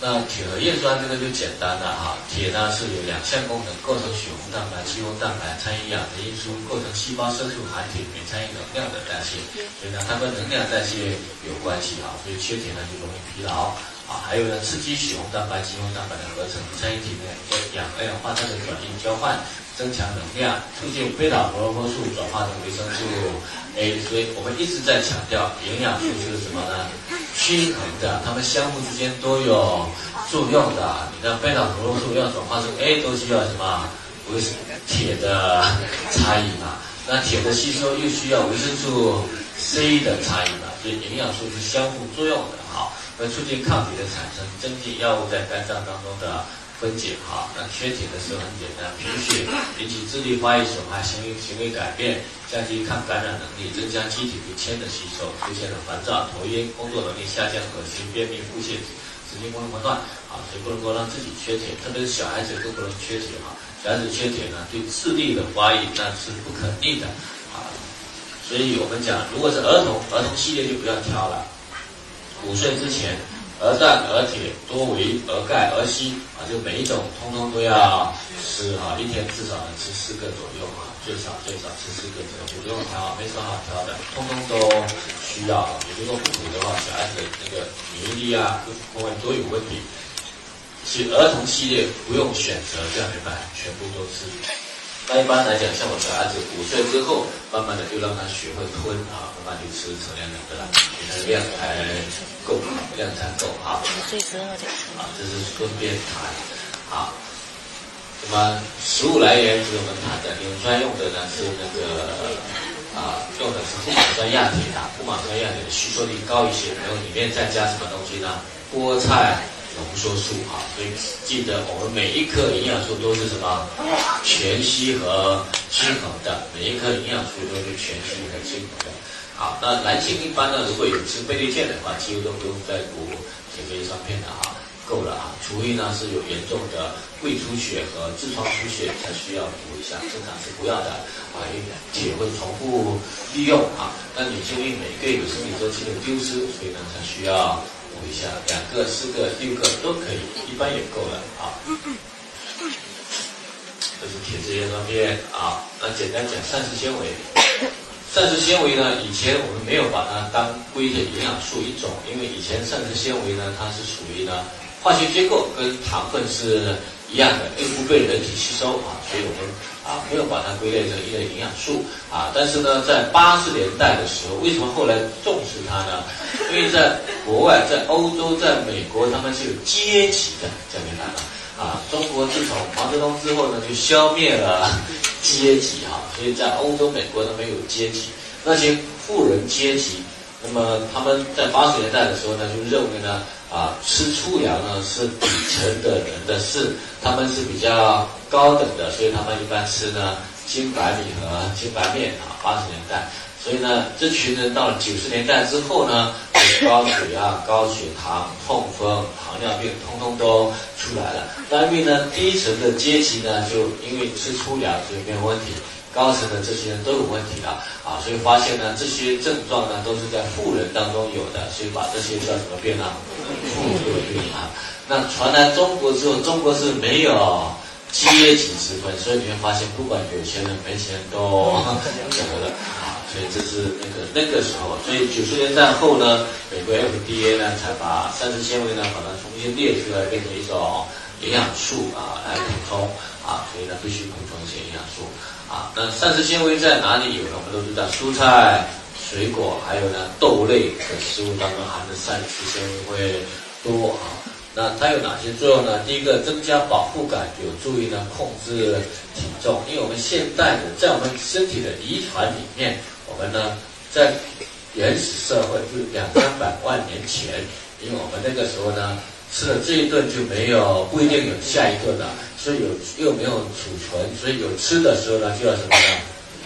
那铁和叶酸这个就简单了哈，铁呢是有两项功能，构成血红蛋白、肌红蛋白，参与氧的运输，构成细胞色素含铁，也参与能量的代谢，所以呢它跟能量代谢有关系哈，所以缺铁呢就容易疲劳啊。还有呢，刺激血红蛋白、肌红蛋白的合成，参与体内氧二氧化碳的转运交换，增强能量，促进贝塔胡萝卜素转化成维生素 A。所以我们一直在强调，营养素是什么呢？均衡的，它们相互之间都有作用的。你的贝塔胡萝卜素要转化成 A，都需要什么？维铁的差异嘛。那铁的吸收又需要维生素 C 的差异嘛。所以营养素是相互作用的，好，会促进抗体的产生，增进药物在肝脏当中的。分解哈，那缺铁的时候很简单，贫血引起智力发育损害、行为行为改变，降低抗感染能力，增加机体对铅的吸收，出现了烦躁、头晕、工作能力下降、恶心、便秘、腹泻、神经功能紊乱啊，所以不能够让自己缺铁，特别是小孩子更不能缺铁哈。小孩子缺铁呢，对智力的发育那是不可逆的啊。所以我们讲，如果是儿童，儿童系列就不要挑了，五岁之前。鹅蛋、鹅铁、多维、而钙、而硒啊，就每一种通通都要吃啊，一天至少能吃四个左右啊，最少最少吃四个左右，不用挑，没什么好挑的，通通都需要。如果不补的话，小孩子那个免疫力啊各方面都有问题。所以儿童系列不用选择这样的买，全部都吃。那一般来讲，像我的孩子五岁之后，慢慢的就让他学会吞啊，慢慢就吃成量的了，你的量才够，量才够啊。五岁之后就。啊，这是顺便谈。啊，那么食物来源是我们谈的，磷酸用的呢是那个啊，用的是不马酸亚铁啊，不马酸亚铁的吸收率高一些，然后里面再加什么东西呢？菠菜。浓缩素哈，所以记得我们每一颗营养素都是什么全息和均衡的，每一颗营养素都是全息和均衡的。好，那男性一般呢，如果有吃倍立健的话，几乎都不用再补铁、镁、酸片的哈，够了啊。除非呢是有严重的胃出血和痔疮出血才需要补一下，正常是不要的啊，因为铁会重复利用啊。那女性因为每个月有生理周期的丢失，所以呢才需要。补一下，两个、四个、六个都可以，一般也够了啊。这是铁质叶酸片啊。那简单讲，膳食纤维。膳食纤维呢，以前我们没有把它当归的营养素一种，因为以前膳食纤维呢，它是属于呢化学结构跟糖分是一样的，又不被人体吸收啊，所以我们。啊，没有把它归类成一类营养素啊，但是呢，在八十年代的时候，为什么后来重视它呢？因为在国外，在欧洲，在美国，他们是有阶级的，讲明白了啊。中国自从毛泽东之后呢，就消灭了 阶级啊，所以在欧洲、美国都没有阶级，那些富人阶级。那么他们在八十年代的时候呢，就认为呢，啊，吃粗粮呢是底层的人的事，他们是比较高等的，所以他们一般吃呢精白米和精白面啊。八十年代，所以呢，这群人到了九十年代之后呢，高血压、高血糖、痛风、糖尿病，通通都出来了。那因为呢，低层的阶级呢，就因为吃粗粮，所以没有问题。高层的这些人都有问题的啊，所以发现呢，这些症状呢都是在富人当中有的，所以把这些叫什么病呢？富贵病啊。那传来中国之后，中国是没有阶级之分，所以你会发现，不管有钱人没钱人都得了啊。所以这是那个那个时候，所以九十年代后呢，美国 FDA 呢才把膳食纤维呢把它重新列出来，变成一种营养素啊来补充啊，所以呢必须补充一些营养素。啊，那膳食纤维在哪里有呢？我们都知道，蔬菜、水果，还有呢豆类的食物当中含的膳食纤维会多啊。那它有哪些作用呢？第一个，增加饱腹感，有助于呢控制体重。因为我们现代的在我们身体的遗传里面，我们呢在原始社会就是两三百万年前，因为我们那个时候呢吃了这一顿就没有不一定有下一顿了。所以有又没有储存，所以有吃的时候呢就要什么呢？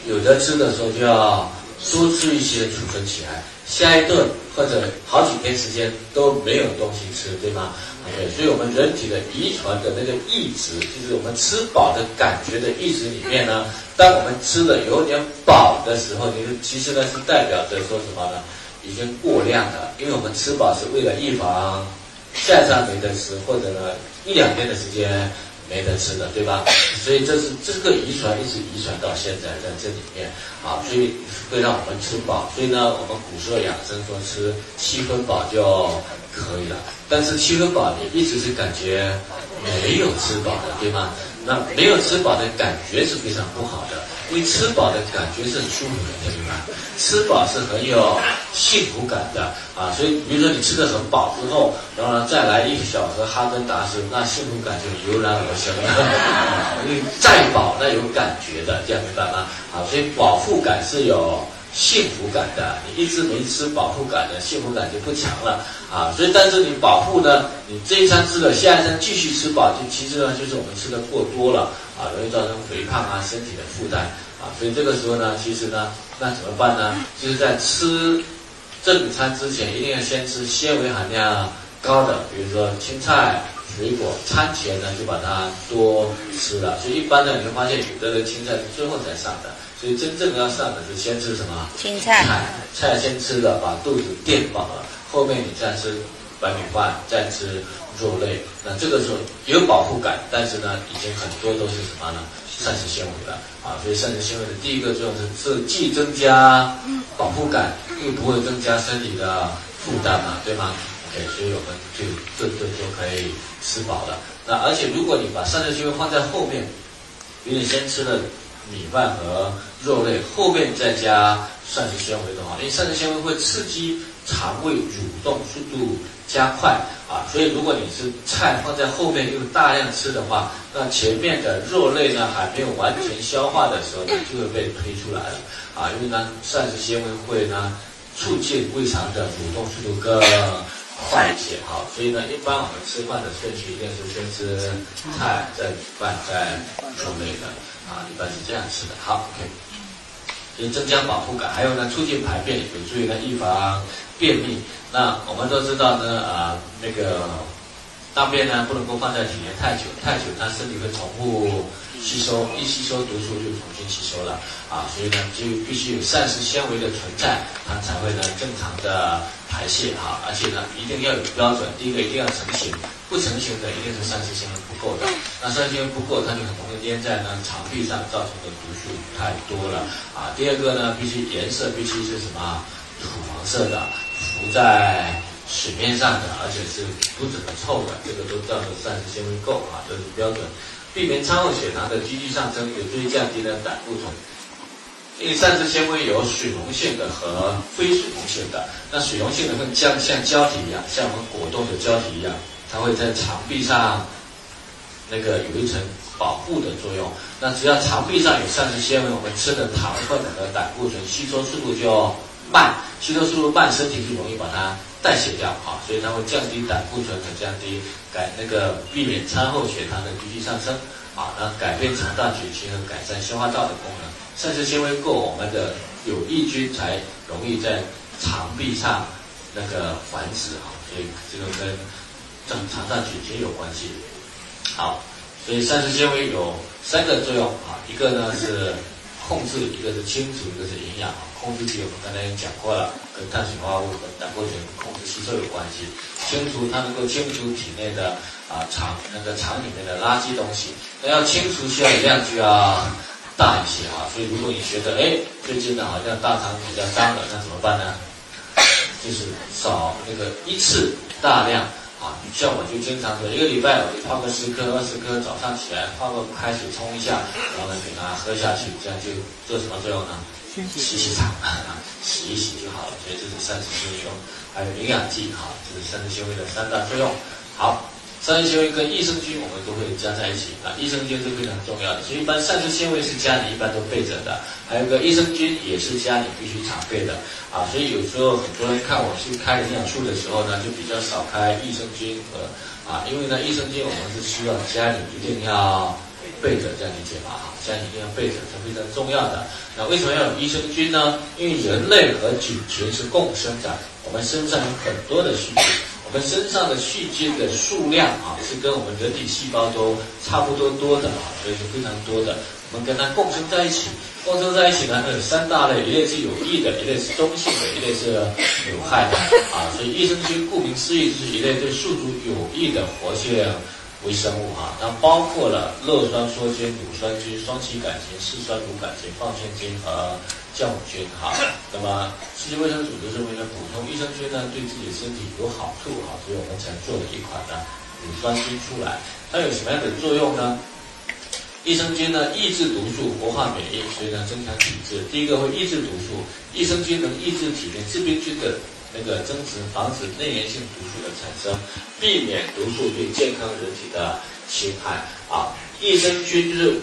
有的吃的时候就要多吃一些储存起来，下一顿或者好几天时间都没有东西吃，对吗？对，所以我们人体的遗传的那个意志，就是我们吃饱的感觉的意识里面呢，当我们吃的有点饱的时候，其实呢是代表着说什么呢？已经过量了，因为我们吃饱是为了预防。下山没得吃，或者呢一两天的时间没得吃的，对吧？所以这是这个遗传一直遗传到现在在这里面啊，所以会让我们吃饱。所以呢，我们古时候养生说吃七分饱就可以了，但是七分饱你一直是感觉没有吃饱的，对吗？那没有吃饱的感觉是非常不好的。因为吃饱的感觉是舒服的，对吗？吃饱是很有幸福感的啊，所以比如说你吃的很饱之后，然后呢再来一小盒哈根达斯，那幸福感就油然而生了。因为再饱那有感觉的，这样明白吗？啊，所以饱腹感是有。幸福感的，你一直没吃饱腹感的，幸福感就不强了啊。所以，但是你饱腹呢，你这一餐吃了，下一餐继续吃饱，就其实呢，就是我们吃的过多了啊，容易造成肥胖啊，身体的负担啊。所以这个时候呢，其实呢，那怎么办呢？就是在吃正餐之前，一定要先吃纤维含量高的，比如说青菜、水果。餐前呢，就把它多吃了。所以一般呢，你会发现有的人青菜是最后才上的。所以真正要上的是先吃什么？青菜。菜先吃了，把肚子垫饱了，后面你再吃白米饭，再吃肉类。那这个时候有饱腹感，但是呢，已经很多都是什么呢？膳食纤维了啊。所以膳食纤维的第一个作用是，是既增加饱腹感，又不会增加身体的负担嘛，对吗所以我们就顿顿都可以吃饱了。那而且如果你把膳食纤维放在后面，比如你先吃了。米饭和肉类后面再加膳食纤维的话，因为膳食纤维会刺激肠胃蠕动速度加快啊，所以如果你是菜放在后面又大量吃的话，那前面的肉类呢还没有完全消化的时候，就会被推出来了啊，因为呢膳食纤维会呢促进胃肠的蠕动速度更快一些哈，所以呢一般我们吃饭的顺序一定是先吃菜，再饭，再肉类的。啊，一般是这样吃的。好，OK，以增加饱腹感，还有呢，促进排便，有助于呢预防便秘。那我们都知道呢，啊，那个大便呢不能够放在体内太久，太久它身体会重复吸收，一吸收毒素就重新吸收了。啊，所以呢就必须有膳食纤维的存在，它才会呢正常的排泄哈。而且呢一定要有标准，第一个一定要成型。不成型的一定是膳食纤维不够的，那膳食纤维不够，它就很容易粘在呢肠壁上，造成的毒素太多了啊。第二个呢，必须颜色必须是什么土黄色的，浮在水面上的，而且是不怎么臭的，这个都叫做膳食纤维够啊，这是标准。避免餐后血糖的急剧上升，有助于降低呢胆固醇。因为膳食纤维有水溶性的和非水溶性的，那水溶性的会像像胶体一样，像我们果冻的胶体一样。它会在肠壁上那个有一层保护的作用。那只要肠壁上有膳食纤维，我们吃的糖分和胆固醇吸收速度就慢，吸收速度慢，身体就容易把它代谢掉啊。所以它会降低胆固醇和降低改那个避免餐后血糖的急剧上升啊。那改变肠道菌群和改善消化道的功能。膳食纤维够，我们的有益菌才容易在肠壁上那个繁殖啊。所以这个跟正常上菌群有关系，好，所以膳食纤维有三个作用啊，一个呢是控制，一个是清除，一个是营养啊。控制体我们刚才已经讲过了，跟碳水化合物和胆固醇控制吸收有关系。清除它能够清除体内的啊肠那个肠里面的垃圾东西，那要清除需要的量就要大一些啊。所以如果你觉得哎最近呢好像大肠比较脏了，那怎么办呢？就是少那个一次大量。啊，像我就经常说，一个礼拜我就泡个十颗、二十颗，早上起来泡个开水冲一下，然后呢给它喝下去，这样就做什么作用呢？洗洗肠，洗一洗就好了。所以这是膳食纤维，还有营养剂哈，这是膳食纤维的三大作用。好。膳食纤维跟益生菌我们都会加在一起啊，益生菌是非常重要的，所以一般膳食纤维是家里一般都备着的，还有个益生菌也是家里必须常备的啊，所以有时候很多人看我去开营养素的时候呢，就比较少开益生菌和啊，因为呢益生菌我们是需要家里一定要备着，这样理解吧？哈，家里一定要备着是非常重要的。那为什么要有益生菌呢？因为人类和菌群是共生的，我们身上有很多的细菌。我们身上的细菌的数量啊，是跟我们人体细胞都差不多多的啊，所以是非常多的。我们跟它共生在一起。共生在一起呢，有三大类，一类是有益的，一类是中性的，一类是有害的啊。所以益生菌顾名思义是一类对宿主有益的活性微生物啊。它包括了酪酸梭菌、乳酸菌、双歧杆菌、四酸乳杆菌、放线菌和酵母菌哈。那么世界卫生组织认为呢，补充益生菌呢对自己身体有好处哈，所以我们才做了一款呢乳酸菌出来。它有什么样的作用呢？益生菌呢，抑制毒素，活化免疫，所以呢，增强体质。第一个会抑制毒素，益生菌能抑制体内致病菌的那个增殖，防止内源性毒素的产生，避免毒素对健康人体的侵害。啊，益生菌就是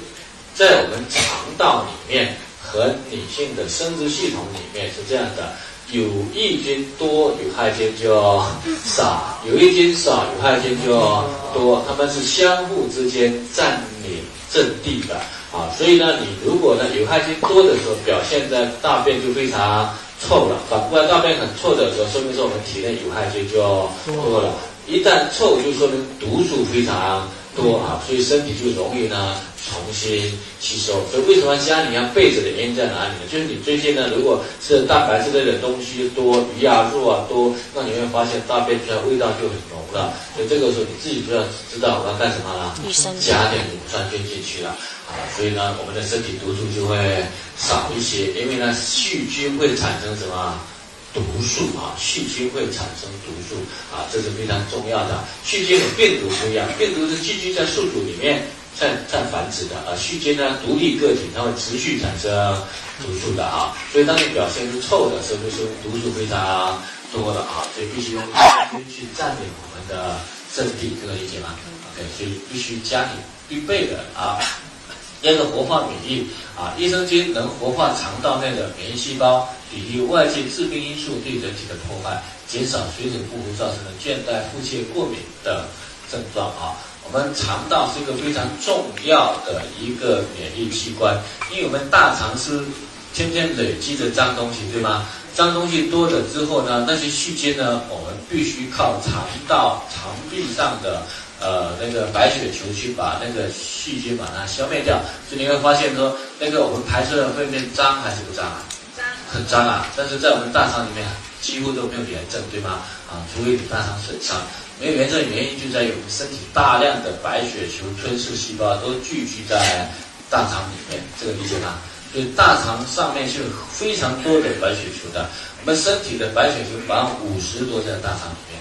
在我们肠道里面和女性的生殖系统里面是这样的：有益菌多，有害菌就 少；有益菌少，有害菌就多。它们是相互之间占领。阵地的啊，所以呢，你如果呢有害菌多的时候，表现在大便就非常臭了；反过来，大便很臭的时候，说明说我们体内有害菌就多了。一旦臭，就说明毒素非常多啊，所以身体就容易呢。重新吸收，所以为什么家里要备着的原因在哪里呢？就是你最近呢，如果是蛋白质类的东西多，鱼啊、肉啊多，那你会发现大便出来味道就很浓了。所以这个时候你自己就要知道我要干什么了，加点乳酸菌进去了啊。所以呢，我们的身体毒素就会少一些，因为呢，细菌会产生什么毒素啊？细菌会产生毒素啊，这是非常重要的。细菌和病毒不一样，病毒是寄居在宿主里面。在在繁殖的啊，细菌呢独立个体，它会持续产生毒素的啊，所以当你表现是臭的时候，就是毒素非常多的啊，所以必须用细菌去占领我们的阵地，这个理解吗？OK，所以必须家里必备的啊。第二个活化免疫啊，益生菌能活化肠道内的免疫细胞，抵御外界致病因素对人体的破坏，减少水土不服造成的倦怠、腹泻、过敏的症状啊。我们肠道是一个非常重要的一个免疫器官，因为我们大肠是天天累积的脏东西，对吗？脏东西多了之后呢，那些细菌呢，我们必须靠肠道肠壁上的呃那个白血球去把那个细菌把它消灭掉。所以你会发现说，那个我们排出的粪便脏还是不脏啊？脏，很脏啊！但是在我们大肠里面几乎都没有炎症，对吗？啊，除非你大肠损伤。没有炎症的原因就在于我们身体大量的白血球吞噬细胞都聚集在大肠里面，这个理解吗？所以大肠上面是有非常多的白血球的。我们身体的白血球百分之五十多在大肠里面，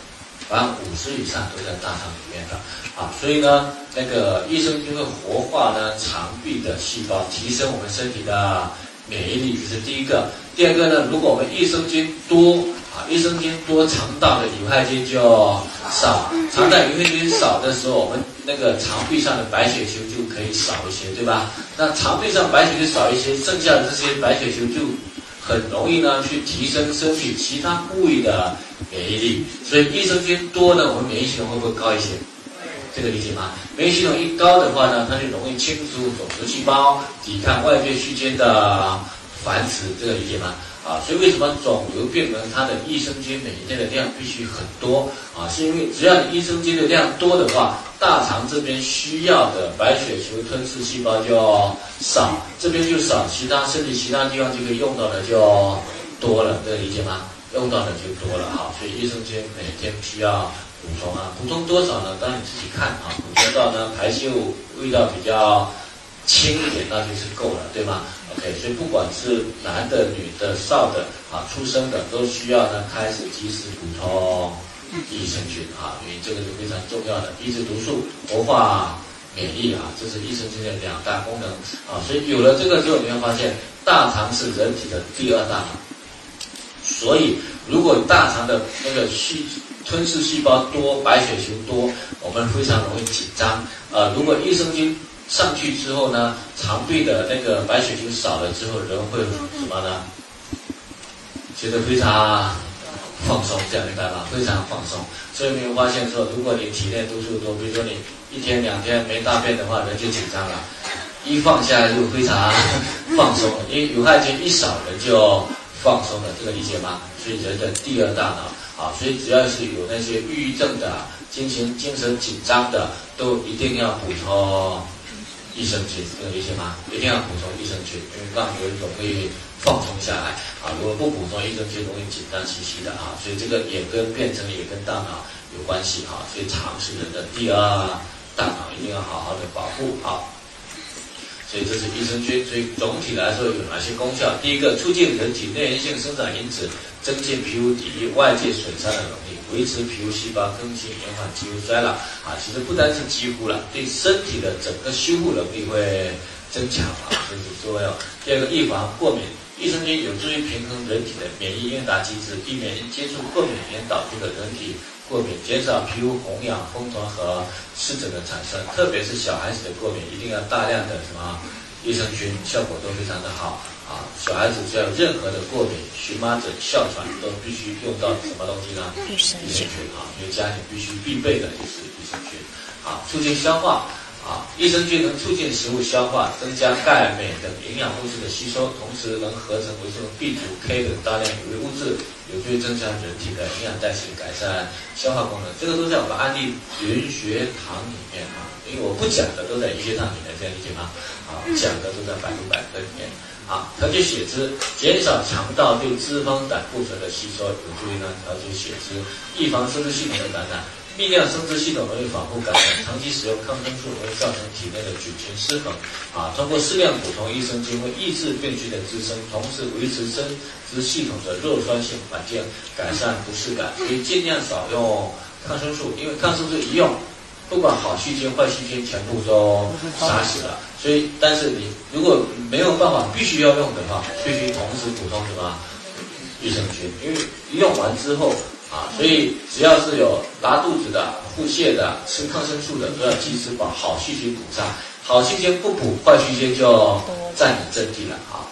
百分之五十以上都在大肠里面的啊。所以呢，那个益生菌会活化呢肠壁的细胞，提升我们身体的免疫力，这是第一个。第二个呢，如果我们益生菌多。啊，益生菌多，肠道的有害菌就少。肠道有害菌少的时候，我们那个肠壁上的白血球就可以少一些，对吧？那肠壁上白血球少一些，剩下的这些白血球就很容易呢去提升身体其他部位的免疫力。所以益生菌多呢，我们免疫系统会不会高一些？这个理解吗？免疫系统一高的话呢，它就容易清除肿瘤细胞，抵抗外界细菌的繁殖。这个理解吗？啊，所以为什么肿瘤病人他的益生菌每天的量必须很多啊？是因为只要你益生菌的量多的话，大肠这边需要的白血球吞噬细胞就少，这边就少，其他身体其他地方就可以用到的就多了，这个理解吗？用到的就多了哈，所以益生菌每天需要补充啊，补充多少呢？当然你自己看啊，补充到呢排泄物味道比较轻一点，那就是够了，对吗？OK，所以不管是男的、女的、少的啊，出生的都需要呢开始及时补充益生菌啊，因为这个是非常重要的，抑制毒素、活化免疫啊，这是益生菌的两大功能啊。所以有了这个之后，你会发现大肠是人体的第二大。所以如果大肠的那个细吞噬细胞多、白血球多，我们非常容易紧张啊。如果益生菌上去之后呢，肠壁的那个白血球少了之后，人会什么呢？觉得非常放松，这样明白吗？非常放松。所以你会发现说，如果你体内毒素多，比如说你一天两天没大便的话，人就紧张了；一放下来就非常放松，因为有害菌一少，人就放松的。这个理解吗？所以人的第二大脑啊，所以只要是有那些抑郁症的、精神精神紧张的，都一定要补充。益生菌，这个理解吗？一定要补充益生菌，因为让人容易放松下来啊。如果不补充益生菌，容易紧张兮兮的啊。所以这个也跟变成也跟大脑有关系啊。所以肠是人的第二大脑，一定要好好的保护好。所以这是益生菌。所以总体来说有哪些功效？第一个，促进人体内源性生长因子，增进皮肤抵御外界损伤的能力，维持皮肤细胞更新，延缓肌肤衰老。啊，其实不单是肌肤了，对身体的整个修复能力会增强啊，这是重要。第二个，预防过敏。益生菌有助于平衡人体的免疫应答机制，避免接触过敏原导致的人体过敏，减少皮肤红痒、风团和湿疹的产生。特别是小孩子的过敏，一定要大量的什么益生菌，效果都非常的好啊！小孩子只要有任何的过敏，荨麻疹、哮喘都必须用到什么东西呢？益生菌啊，因为家庭必须必备的就是益生菌啊，促进消化。啊，益生菌能促进食物消化，增加钙、镁等营养物质的吸收，同时能合成维生素 B 族、K 等大量有益物质，有助于增强人体的营养代谢，改善消化功能。这个都在我们安利云学堂里面啊，因为我不讲的都在云学堂里面，这样理解吗？啊，讲的都在百度百科里面。啊，调节血脂，减少肠道对脂肪胆固醇的吸收，有助于呢调节血脂，预防生殖系统的感染。泌尿生殖系统容易反复感染，长期使用抗生素容易造成体内的菌群失衡。啊，通过适量补充益生菌，会抑制病菌的滋生，同时维持生殖系统的弱酸性环境，改善不适感。所以尽量少用抗生素，因为抗生素一用，不管好细菌坏细菌全部都杀死了。所以，但是你如果没有办法必须要用的话，必须同时补充什么益生菌，因为用完之后。啊，所以只要是有拉肚子的、腹泻的、吃抗生素的，都要及时把好细菌补上。好细菌不补，坏细菌就占领阵地了啊。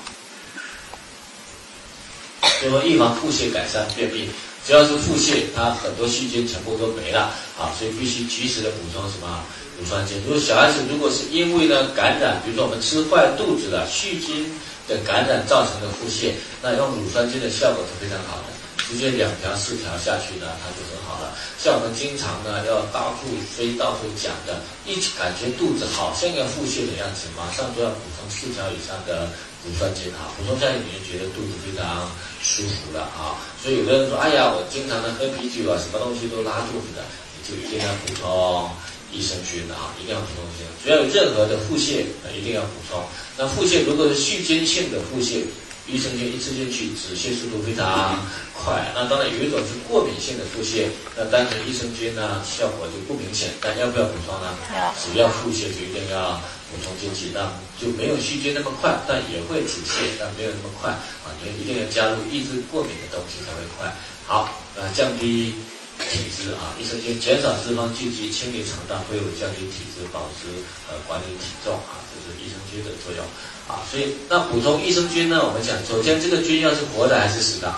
所以说，预防腹泻，改善便秘。只要是腹泻，它很多细菌全部都没了啊，所以必须及时的补充什么乳酸菌。如果小孩子如果是因为呢感染，比如说我们吃坏肚子了，细菌的感染造成的腹泻，那用乳酸菌的效果是非常好的。直接两条四条下去呢，它就很好了。像我们经常呢要到处飞到处讲的，一感觉肚子好像要腹泻的样子，马上都要补充四条以上的乳酸菌啊，补充下去你就觉得肚子非常舒服了啊。所以有的人说，哎呀，我经常的喝啤酒啊，什么东西都拉肚子的，你就一定要补充益生菌啊，一定要补充益生菌。只要有任何的腹泻，一定要补充。那腹泻如果是细菌性的腹泻。益生菌一吃进去，止泻速度非常快。那当然有一种是过敏性的腹泻，那单纯益生菌呢效果就不明显。但要不要补充呢？只要腹泻就一定要补充进去，那就没有细菌那么快，但也会止泻，但没有那么快啊。你一定要加入抑制过敏的东西才会快。好，呃，降低体质啊，益生菌减少脂肪聚集，清理肠道，会有降低体质，保持呃管理体重啊，这是益生菌的作用。啊，所以那补充益生菌呢？我们讲，首先这个菌要是活的还是死的？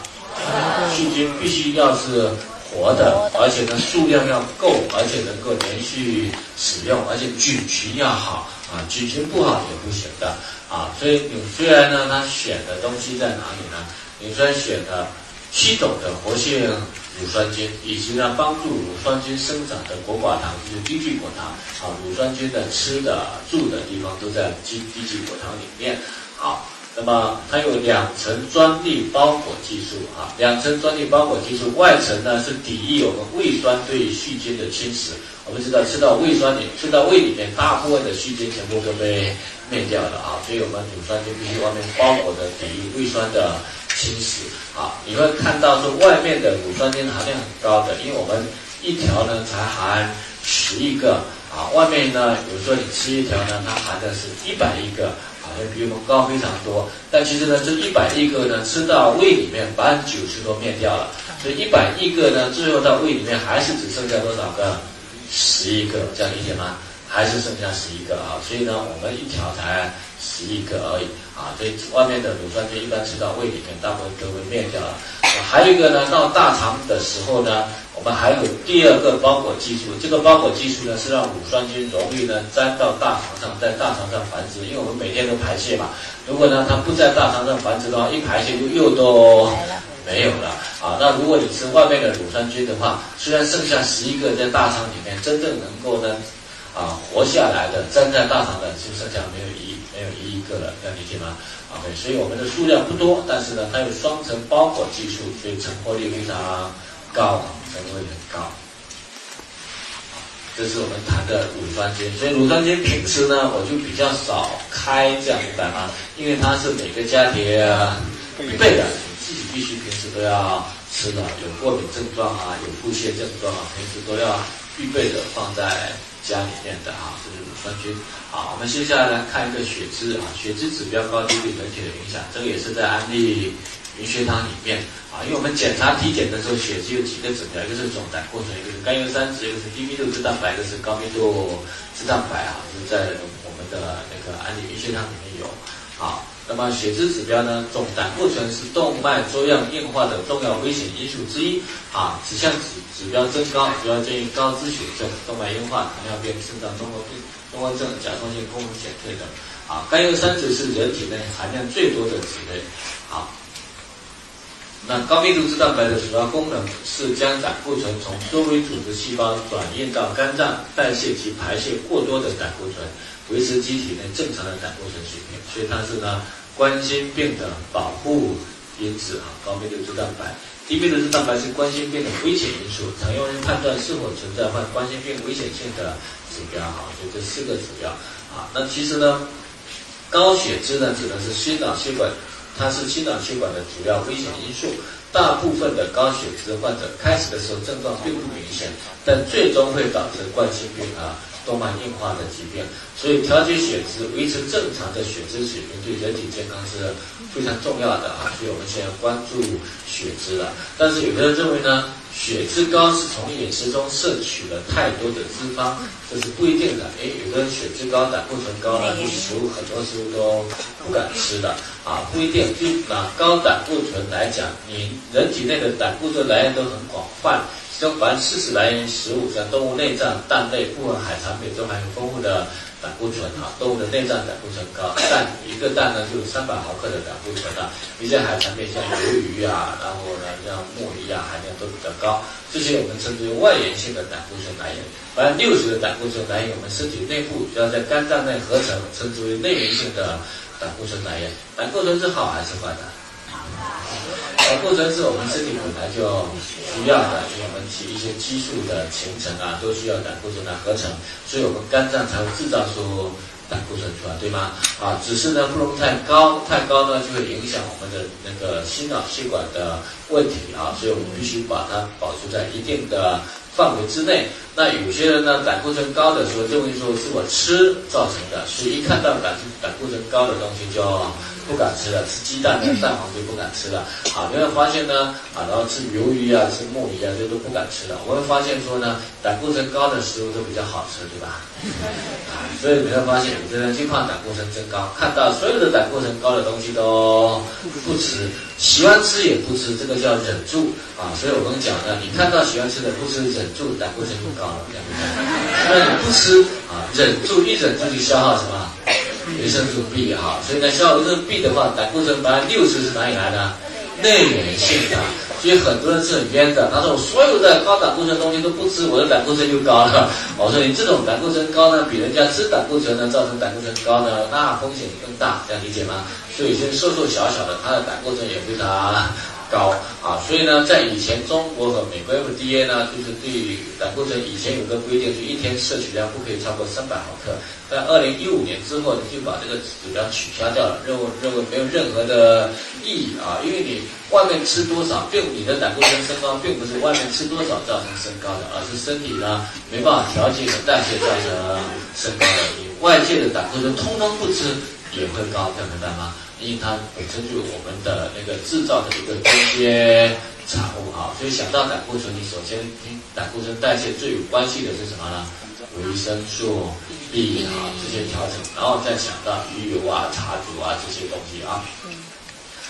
细菌必须要是活的，而且呢数量要够，而且能够连续使用，而且菌群要好啊，菌群不好也不行的啊。所以你虽然呢，它选的东西在哪里呢？你虽然选的七种的活性。乳酸菌以及呢帮助乳酸菌生长的果寡糖就是低聚果糖啊，乳酸菌的吃的住的地方都在低低聚果糖里面。好，那么它有两层专利包裹技术啊，两层专利包裹技术，外层呢是抵御我们胃酸对细菌的侵蚀。我们知道吃到胃酸里，吃到胃里面，大部分的细菌全部都被灭掉了啊，所以我们乳酸菌必须外面包裹的抵御胃酸的。侵蚀啊，你会看到说外面的乳酸菌含量很高的，因为我们一条呢才含十一个啊，外面呢有时候你吃一条呢，它含的是一百亿个，好像比我们高非常多。但其实呢，这一百亿个呢吃到胃里面，百分之九十都灭掉了，所以一百亿个呢最后到胃里面还是只剩下多少个？十亿个，这样理解吗？还是剩下十一个啊，所以呢，我们一条才十一个而已啊，所以外面的乳酸菌一般吃到胃里面，大部分都会灭掉了。还有一个呢，到大肠的时候呢，我们还有第二个包裹技术，这个包裹技术呢是让乳酸菌容易呢粘到大肠上，在大肠上繁殖，因为我们每天都排泄嘛。如果呢它不在大肠上繁殖的话，一排泄就又都没有了啊。那如果你吃外面的乳酸菌的话，虽然剩下十一个在大肠里面，真正能够呢。啊活下来的粘在大肠的就剩下没有一没有一亿个了，要理解吗？OK，所以我们的数量不多，但是呢，它有双层包裹技术，所以成活率非常高，成活率很高。这是我们谈的乳酸菌，所以乳酸菌平时呢，我就比较少开，这样明白吗？因为它是每个家庭必备的，自己必须平时都要吃的。有过敏症状啊，有腹泻症状啊，平时都要必备的放在家里面的啊，是乳酸菌。好，我们接下来来看一个血脂啊，血脂指标高低对人体的影响，这个也是在安利。云血糖里面啊，因为我们检查体检的时候，血脂有几个指标，一个是总胆固醇，一个是甘油三酯，一个是低密度脂蛋白，一个是高密度脂蛋白啊，是在我们的那个安利云血糖里面有。好，那么血脂指标呢，总胆固醇是动脉粥样硬化的重要危险因素之一啊，此项指指标增高，主要见于高脂血症、动脉硬化、糖尿病、肾脏综合病、综合症、甲状腺功能减退等。啊，甘油三酯是人体内含量最多的脂类。好。那高密度脂蛋白的主要功能是将胆固醇从周围组织细胞转运到肝脏，代谢及排泄过多的胆固醇，维持机体内正常的胆固醇水平。所以它是呢冠心病的保护因子啊。高密度脂蛋白，低密度脂蛋白是冠心病的危险因素，常用于判断是否存在患冠心病危险性的指标哈。所以这四个指标啊，那其实呢，高血脂呢指的是心脑血管。它是心脑血管的主要危险因素。大部分的高血脂患者开始的时候症状并不明显，但最终会导致冠心病啊、动脉硬化的疾病。所以调节血脂、维持正常的血脂水平对人体健康是非常重要的啊。所以我们现在关注血脂了。但是有的人认为呢？血脂高是从饮食中摄取了太多的脂肪，这是不一定的。哎，有的人血脂高、胆固醇高呢，对食物很多食物都不敢吃的啊，不一定。就拿高胆固醇来讲，你人体内的胆固醇来源都很广泛，就凡四十来源食物，像动物内脏、蛋类、部分海产品中含有丰富的。胆固醇啊，动物的内脏胆固醇高，蛋一个蛋呢就有三百毫克的胆固醇啊。一些海产品像鱿鱼啊，然后呢像墨鱼啊，含量都比较高。这些我们称之为外源性的胆固醇来源。百分之六十的胆固醇来源我们身体内部，主要在肝脏内合成，称之为内源性的胆固醇来源。胆固醇是好还是坏的？胆固醇是我们身体本来就需要的，因为我们提一些激素的形成啊，都需要胆固醇来合成，所以我们肝脏才会制造出胆固醇出来，对吗？啊，只是呢不能太高，太高呢就会影响我们的那个心脑血管的问题啊，所以我们必须把它保持在一定的范围之内。那有些人呢胆固醇高的时候，认为说是我吃造成的，所以一看到胆胆固醇高的东西就。不敢吃了，吃鸡蛋的蛋黄就不敢吃了。好，你会发现呢，啊，然后吃鱿鱼啊，吃墨鱼啊，这都不敢吃了。我会发现说呢，胆固醇高的食物都比较好吃，对吧？啊，所以你会发现有些人就怕胆固醇增高，看到所有的胆固醇高的东西都不吃，喜欢吃也不吃，这个叫忍住啊。所以我们讲呢，你看到喜欢吃的不吃，忍住胆固醇就高了，那你不吃啊，忍住一忍住就消耗什么？维生素 B 哈，所以呢，像维生素 B 的话，胆固醇百分之六十是哪里来的？内源性的，所以很多人是很冤的。他说我所有的高胆固醇东西都不吃，我的胆固醇就高了。我说你这种胆固醇高呢，比人家吃胆固醇呢造成胆固醇高呢，那风险更大，这样理解吗？所以有些瘦瘦小小的，他的胆固醇也非常。高啊，所以呢，在以前中国和美国 FDA 呢，就是对胆固醇以前有个规定，就一天摄取量不可以超过三百毫克。在二零一五年之后呢，就把这个指标取消掉了，认为认为没有任何的意义啊，因为你外面吃多少，并你的胆固醇升高，并不是外面吃多少造成升高的，而是身体呢没办法调节的代谢造成升高的。你外界的胆固醇通通不吃也会高，明白吗？因为它本身就是我们的那个制造的一个中间产物啊，所以想到胆固醇，你首先跟胆固醇代谢最有关系的是什么呢？维生素 B 啊这些调整，然后再想到鱼油啊、茶煮啊这些东西啊。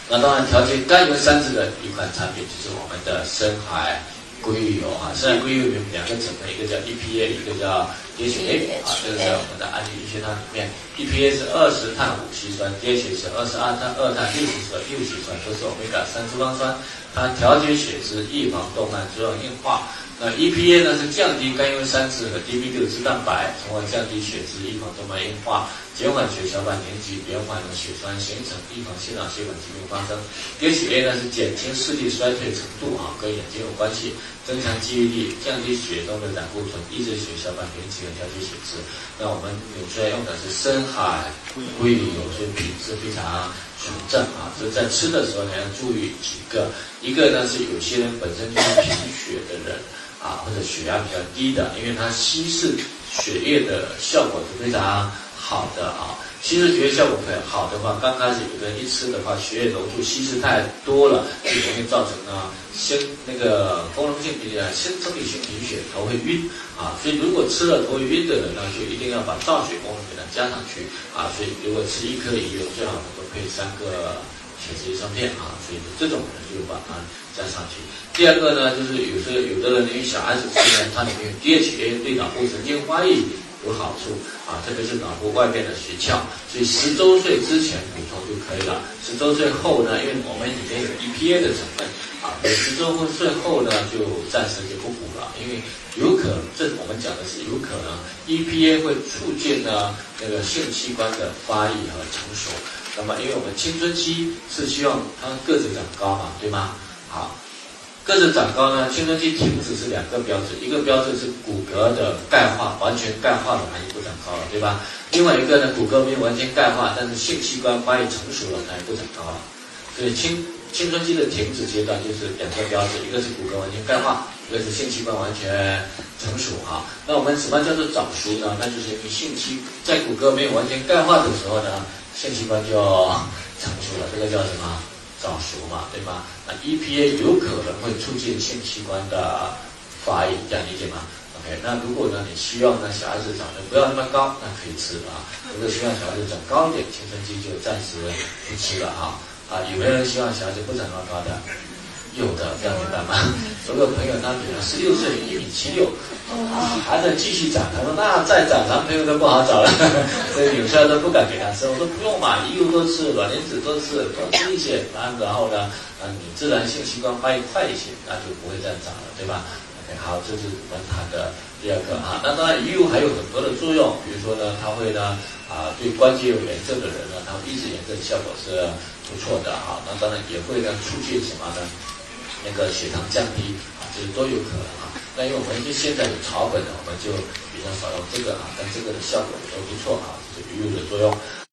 那当然调节甘油三酯的一款产品就是我们的深海鲑鱼油啊，深海鲑鱼有两个成分，一个叫 EPA，一个叫 DHA 啊，这个在我们的氨基乙酰糖里面，EPA 是二十碳五烯酸，DHA 是二十二碳二碳六烯酸六烯酸，都是欧米伽三脂肪酸，它调节血脂，预防动脉粥样硬化。那 EPA 呢是降低甘油三酯和 DB 六脂蛋白，从而降低血脂，预防动脉硬化，减缓血小板凝集，延缓了血栓形成，预防心脑血管疾病发生。DHA 呢是减轻视力衰退程度啊，跟眼睛有关系，增强记忆力，降低血中的胆固醇，抑制血小板凝集和调节血脂。那我们有时候用的是深海鲑鱼油，所以品质非常纯正啊。所以在吃的时候呢要注意几个，一个呢是有些人本身就是贫血的人。啊，或者血压比较低的，因为它稀释血液的效果是非常好的啊。稀释血液效果很好的话，刚开始有的人一吃的话，血液浓度稀释太多了，就容易造成呢先那个功能性贫血、先生理性贫血，头会晕啊。所以如果吃了头会晕的人呢，就一定要把造血功能给它加上去啊。所以如果吃一颗鱼油，最好能够配三个。血脂生片啊，所以这种人就把它加上去。第二个呢，就是有时候有的人因为小孩子吃呢，它里面有 DHA，对脑部神经发育有好处啊，特别是脑部外边的髓鞘，所以十周岁之前补充就可以了。十周岁后呢，因为我们里面有 EPA 的成分啊，十周岁后呢就暂时就不补了，因为有可能这我们讲的是有可能 EPA 会促进呢那个性器官的发育和成熟。那么，因为我们青春期是希望他个子长高嘛，对吗？好，个子长高呢，青春期停止是两个标志，一个标志是骨骼的钙化完全钙化了，它就不长高了，对吧？另外一个呢，骨骼没有完全钙化，但是性器官发育成熟了，它也不长高了。所以青青春期的停止阶段就是两个标志，一个是骨骼完全钙化，一个是性器官完全成熟。哈，那我们什么叫做早熟呢？那就是因为性器在骨骼没有完全钙化的时候呢。性器官就成熟了，这个叫什么早熟嘛，对吗？那 EPA 有可能会促进性器官的发育，这样理解吗？OK，那如果呢，你希望呢小孩子长得不要那么高，那可以吃啊。如果希望小孩子长高一点，青春期就暂时不吃了哈。啊，有没有人希望小孩子不长那么高的？有的，这样明白吗？有个朋友，他女儿十六岁，一米七六，还在继续长。他说：“那再长，男朋友都不好找了。”所以有时候都不敢给他吃。我说：“不用嘛，鱼油多吃，卵磷脂多吃，多吃一些。然后呢，啊，你自然性器官发育快一些，那就不会再长了，对吧好，这是我们谈的第二个哈。那当然，鱼油还有很多的作用，比如说呢，它会呢，啊，对关节有炎症的人呢，它抑制炎症效果是不错的哈。那当然也会呢，促进什么呢？那个血糖降低啊，这都有可能啊。那因为我们就现在有草本的，我们就比较少用这个啊，但这个的效果也都不错啊，这是鱼油的作用。